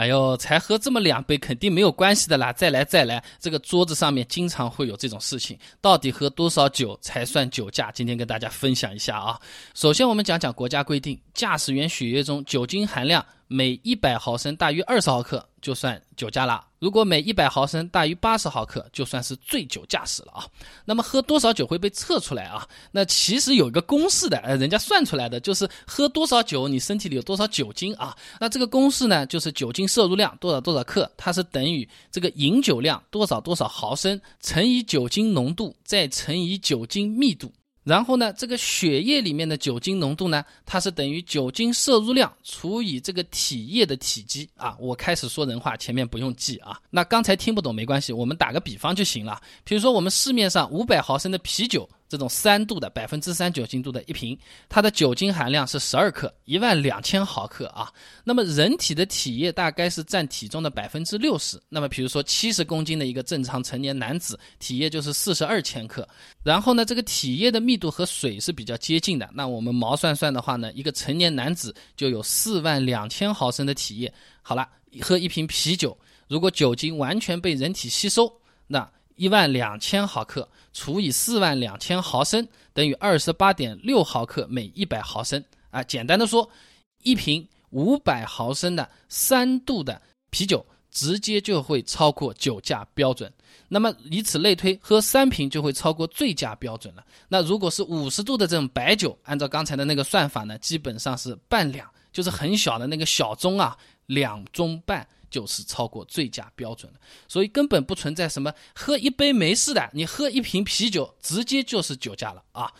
哎呦，才喝这么两杯，肯定没有关系的啦，再来再来。这个桌子上面经常会有这种事情，到底喝多少酒才算酒驾？今天跟大家分享一下啊。首先我们讲讲国家规定，驾驶员血液中酒精含量。每一百毫升大于二十毫克就算酒驾了，如果每一百毫升大于八十毫克，就算是醉酒驾驶了啊。那么喝多少酒会被测出来啊？那其实有一个公式的，呃，人家算出来的就是喝多少酒，你身体里有多少酒精啊？那这个公式呢，就是酒精摄入量多少多少克，它是等于这个饮酒量多少多少毫升乘以酒精浓度再乘以酒精密度。然后呢，这个血液里面的酒精浓度呢，它是等于酒精摄入量除以这个体液的体积啊。我开始说人话，前面不用记啊。那刚才听不懂没关系，我们打个比方就行了。比如说我们市面上五百毫升的啤酒。这种三度的百分之三酒精度的一瓶，它的酒精含量是十二克，一万两千毫克啊。那么人体的体液大概是占体重的百分之六十。那么比如说七十公斤的一个正常成年男子，体液就是四十二千克。然后呢，这个体液的密度和水是比较接近的。那我们毛算算的话呢，一个成年男子就有四万两千毫升的体液。好了，喝一瓶啤酒，如果酒精完全被人体吸收，那。一万两千毫克除以四万两千毫升等于二十八点六毫克每一百毫升啊。简单的说，一瓶五百毫升的三度的啤酒直接就会超过酒驾标准。那么以此类推，喝三瓶就会超过醉驾标准了。那如果是五十度的这种白酒，按照刚才的那个算法呢，基本上是半两，就是很小的那个小盅啊，两盅半。就是超过醉驾标准了，所以根本不存在什么喝一杯没事的，你喝一瓶啤酒直接就是酒驾了啊。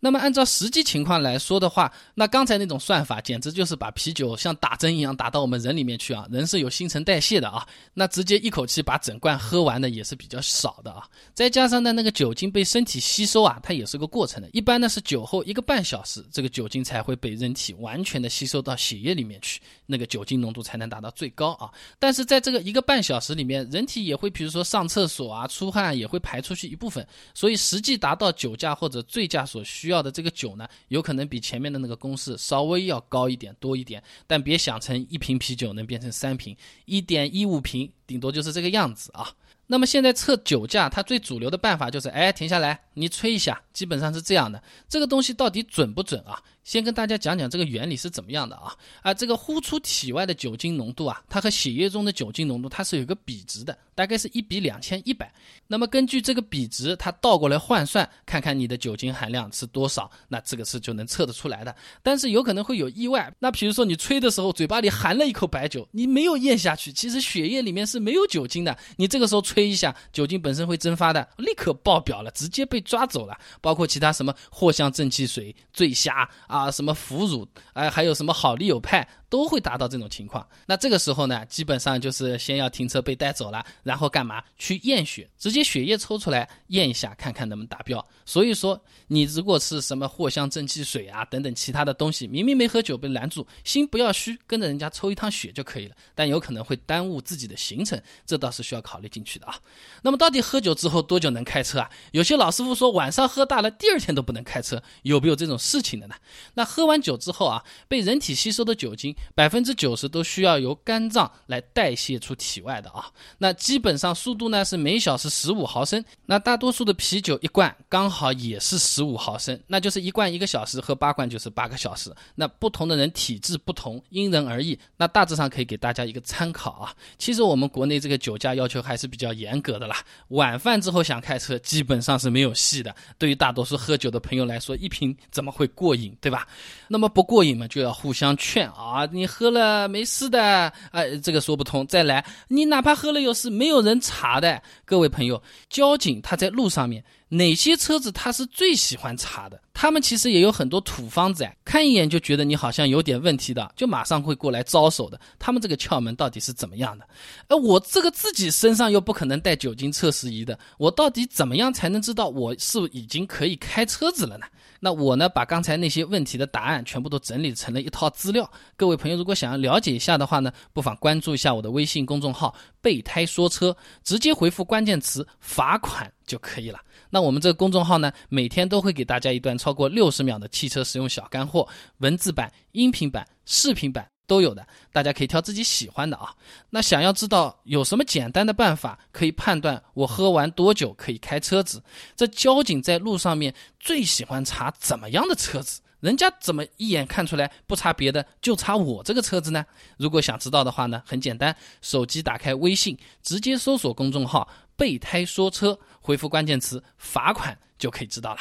那么按照实际情况来说的话，那刚才那种算法简直就是把啤酒像打针一样打到我们人里面去啊！人是有新陈代谢的啊，那直接一口气把整罐喝完的也是比较少的啊。再加上呢，那个酒精被身体吸收啊，它也是个过程的。一般呢是酒后一个半小时，这个酒精才会被人体完全的吸收到血液里面去，那个酒精浓度才能达到最高啊。但是在这个一个半小时里面，人体也会比如说上厕所啊、出汗，也会排出去一部分，所以实际达到酒驾或者醉驾所需。要的这个酒呢，有可能比前面的那个公式稍微要高一点、多一点，但别想成一瓶啤酒能变成三瓶，一点一五瓶，顶多就是这个样子啊。那么现在测酒驾，它最主流的办法就是，哎，停下来，你吹一下，基本上是这样的。这个东西到底准不准啊？先跟大家讲讲这个原理是怎么样的啊？啊，这个呼出体外的酒精浓度啊，它和血液中的酒精浓度它是有个比值的，大概是一比两千一百。那么根据这个比值，它倒过来换算，看看你的酒精含量是多少，那这个是就能测得出来的。但是有可能会有意外，那比如说你吹的时候嘴巴里含了一口白酒，你没有咽下去，其实血液里面是没有酒精的，你这个时候吹一下，酒精本身会蒸发的，立刻爆表了，直接被抓走了。包括其他什么藿香正气水、醉虾啊。什么腐乳，哎，还有什么好利友派。都会达到这种情况，那这个时候呢，基本上就是先要停车被带走了，然后干嘛？去验血，直接血液抽出来验一下，看看能不能达标。所以说，你如果是什么藿香正气水啊等等其他的东西，明明没喝酒被拦住，心不要虚，跟着人家抽一趟血就可以了。但有可能会耽误自己的行程，这倒是需要考虑进去的啊。那么到底喝酒之后多久能开车啊？有些老师傅说晚上喝大了，第二天都不能开车，有没有这种事情的呢？那喝完酒之后啊，被人体吸收的酒精。百分之九十都需要由肝脏来代谢出体外的啊，那基本上速度呢是每小时十五毫升，那大多数的啤酒一罐刚好也是十五毫升，那就是一罐一个小时，喝八罐就是八个小时。那不同的人体质不同，因人而异。那大致上可以给大家一个参考啊。其实我们国内这个酒驾要求还是比较严格的啦，晚饭之后想开车基本上是没有戏的。对于大多数喝酒的朋友来说，一瓶怎么会过瘾，对吧？那么不过瘾嘛，就要互相劝啊，你喝了没事的，哎，这个说不通。再来，你哪怕喝了有事，没有人查的。各位朋友，交警他在路上面，哪些车子他是最喜欢查的？他们其实也有很多土方子，看一眼就觉得你好像有点问题的，就马上会过来招手的。他们这个窍门到底是怎么样的？哎，我这个自己身上又不可能带酒精测试仪的，我到底怎么样才能知道我是已经可以开车子了呢？那我呢，把刚才那些问题的答案全部都整理成了一套资料。各位朋友，如果想要了解一下的话呢，不妨关注一下我的微信公众号“备胎说车”，直接回复关键词“罚款”就可以了。那我们这个公众号呢，每天都会给大家一段超过六十秒的汽车实用小干货，文字版、音频版、视频版。都有的，大家可以挑自己喜欢的啊。那想要知道有什么简单的办法可以判断我喝完多久可以开车子？这交警在路上面最喜欢查怎么样的车子？人家怎么一眼看出来不查别的就查我这个车子呢？如果想知道的话呢，很简单，手机打开微信，直接搜索公众号“备胎说车”，回复关键词“罚款”就可以知道了。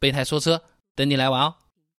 备胎说车，等你来玩哦。